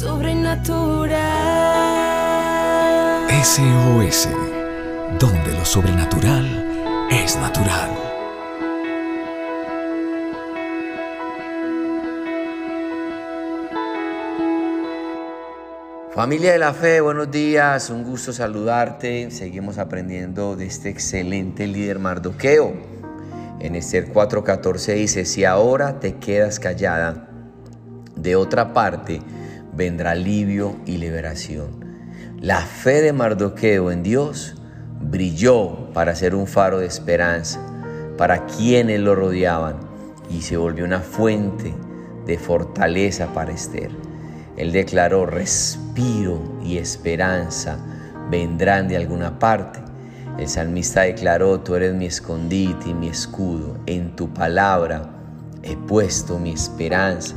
sobrenatural. SOS, donde lo sobrenatural es natural. Familia de la Fe, buenos días, un gusto saludarte. Seguimos aprendiendo de este excelente líder Mardoqueo. En Esther 4:14 dice, si ahora te quedas callada, de otra parte vendrá alivio y liberación. La fe de Mardoqueo en Dios brilló para ser un faro de esperanza para quienes lo rodeaban y se volvió una fuente de fortaleza para Esther. Él declaró, respiro y esperanza vendrán de alguna parte. El salmista declaró, tú eres mi escondite y mi escudo, en tu palabra he puesto mi esperanza.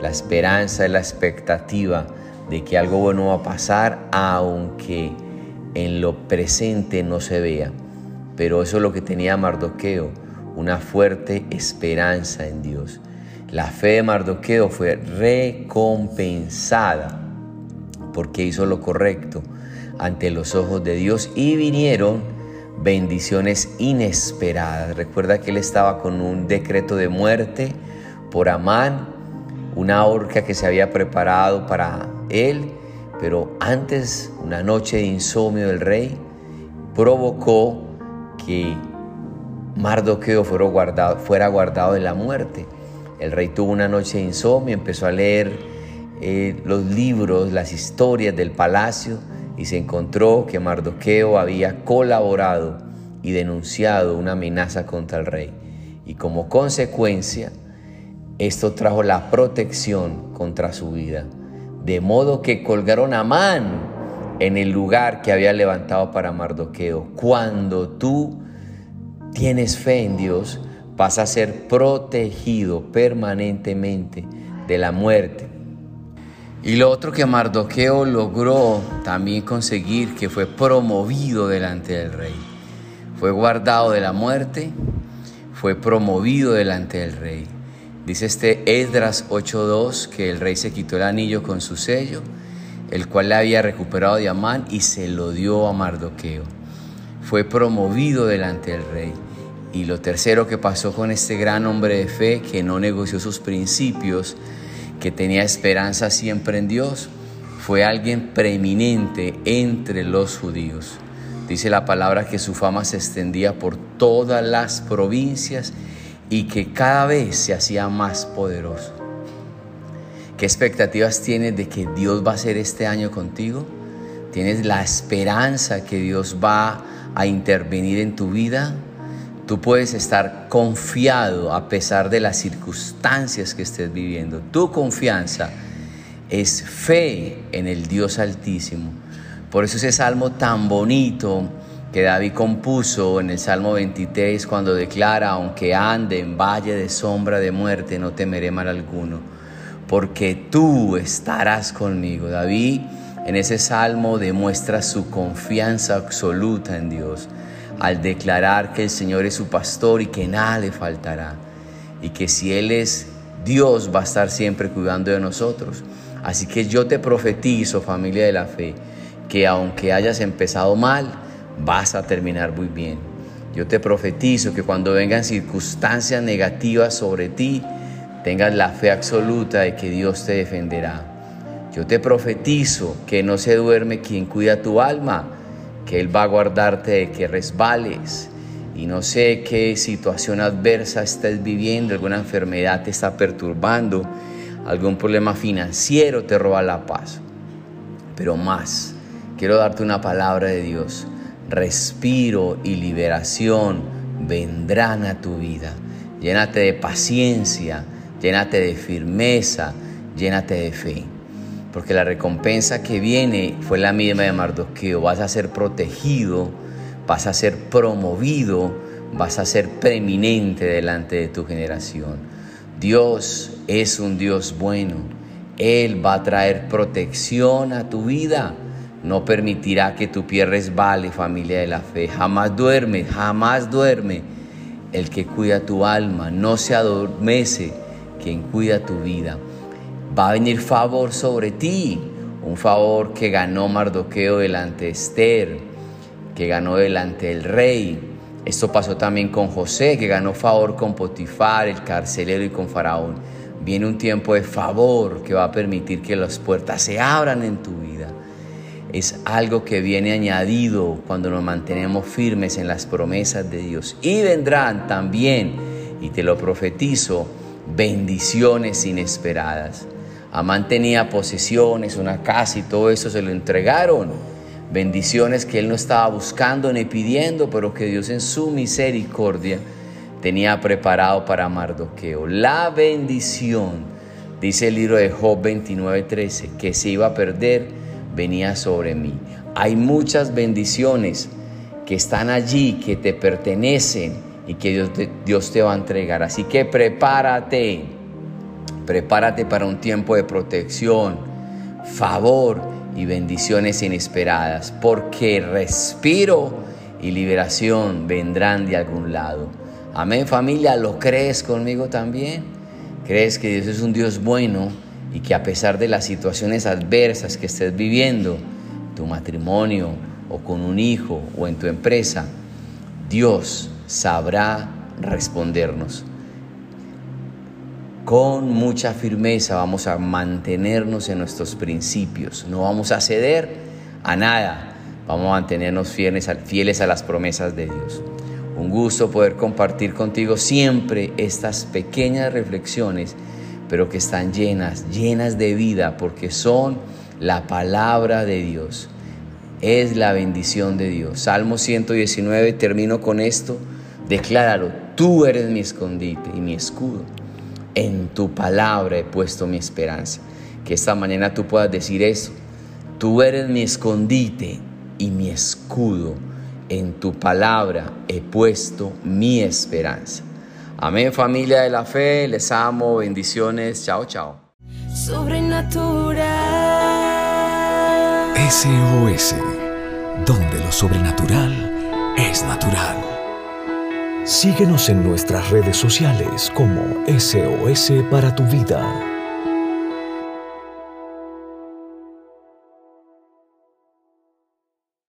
La esperanza es la expectativa de que algo bueno va a pasar, aunque en lo presente no se vea. Pero eso es lo que tenía Mardoqueo, una fuerte esperanza en Dios. La fe de Mardoqueo fue recompensada porque hizo lo correcto ante los ojos de Dios y vinieron bendiciones inesperadas. Recuerda que él estaba con un decreto de muerte por Amán, una horca que se había preparado para él, pero antes una noche de insomnio del rey provocó que Mardoqueo fuera guardado, fuera guardado de la muerte. El rey tuvo una noche de insomnio, empezó a leer eh, los libros, las historias del palacio y se encontró que Mardoqueo había colaborado y denunciado una amenaza contra el rey. Y como consecuencia, esto trajo la protección contra su vida. De modo que colgaron a Man en el lugar que había levantado para Mardoqueo. Cuando tú tienes fe en Dios, vas a ser protegido permanentemente de la muerte. Y lo otro que Mardoqueo logró también conseguir, que fue promovido delante del rey. Fue guardado de la muerte, fue promovido delante del rey. Dice este Esdras 8.2 que el rey se quitó el anillo con su sello, el cual le había recuperado de Amán y se lo dio a Mardoqueo. Fue promovido delante del rey. Y lo tercero que pasó con este gran hombre de fe que no negoció sus principios, que tenía esperanza siempre en Dios, fue alguien preeminente entre los judíos. Dice la palabra que su fama se extendía por todas las provincias y que cada vez se hacía más poderoso. ¿Qué expectativas tienes de que Dios va a hacer este año contigo? ¿Tienes la esperanza que Dios va a intervenir en tu vida? Tú puedes estar confiado a pesar de las circunstancias que estés viviendo. Tu confianza es fe en el Dios Altísimo. Por eso ese salmo tan bonito que David compuso en el Salmo 23 cuando declara, aunque ande en valle de sombra de muerte, no temeré mal alguno, porque tú estarás conmigo. David en ese salmo demuestra su confianza absoluta en Dios al declarar que el Señor es su pastor y que nada le faltará. Y que si Él es Dios va a estar siempre cuidando de nosotros. Así que yo te profetizo, familia de la fe, que aunque hayas empezado mal, vas a terminar muy bien. Yo te profetizo que cuando vengan circunstancias negativas sobre ti, tengas la fe absoluta de que Dios te defenderá. Yo te profetizo que no se duerme quien cuida tu alma, que Él va a guardarte de que resbales. Y no sé qué situación adversa estés viviendo, alguna enfermedad te está perturbando, algún problema financiero te roba la paz. Pero más, quiero darte una palabra de Dios. Respiro y liberación vendrán a tu vida. Llénate de paciencia, llénate de firmeza, llénate de fe porque la recompensa que viene fue la misma de Mardoqueo. Vas a ser protegido, vas a ser promovido, vas a ser preeminente delante de tu generación. Dios es un Dios bueno. Él va a traer protección a tu vida. No permitirá que tu pie resbale, familia de la fe. Jamás duerme, jamás duerme. El que cuida tu alma no se adormece quien cuida tu vida. va a venir favor sobre ti, un favor que ganó Mardoqueo delante de Esther, que ganó delante del rey. Esto pasó también con José, que ganó favor con Potifar, el carcelero, y con Faraón. Viene un tiempo de favor que va a permitir que las puertas se abran en tu vida. Es algo que viene añadido cuando nos mantenemos firmes en las promesas de Dios. Y vendrán también, y te lo profetizo, bendiciones inesperadas. Amán tenía posesiones, una casa y todo eso se lo entregaron. Bendiciones que él no estaba buscando ni pidiendo, pero que Dios en su misericordia tenía preparado para Mardoqueo. La bendición, dice el libro de Job 29:13, que se iba a perder, venía sobre mí. Hay muchas bendiciones que están allí, que te pertenecen y que Dios te, Dios te va a entregar. Así que prepárate Prepárate para un tiempo de protección, favor y bendiciones inesperadas, porque respiro y liberación vendrán de algún lado. Amén familia, ¿lo crees conmigo también? ¿Crees que Dios es un Dios bueno y que a pesar de las situaciones adversas que estés viviendo, tu matrimonio o con un hijo o en tu empresa, Dios sabrá respondernos? con mucha firmeza vamos a mantenernos en nuestros principios, no vamos a ceder a nada, vamos a mantenernos fieles a, fieles a las promesas de Dios. Un gusto poder compartir contigo siempre estas pequeñas reflexiones, pero que están llenas, llenas de vida, porque son la palabra de Dios. Es la bendición de Dios. Salmo 119, termino con esto. Decláralo, tú eres mi escondite y mi escudo en tu palabra he puesto mi esperanza. Que esta mañana tú puedas decir eso. Tú eres mi escondite y mi escudo. En tu palabra he puesto mi esperanza. Amén familia de la fe, les amo, bendiciones, chao, chao. Sobrenatural. SOS, donde lo sobrenatural es natural. Síguenos en nuestras redes sociales como SOS para tu vida.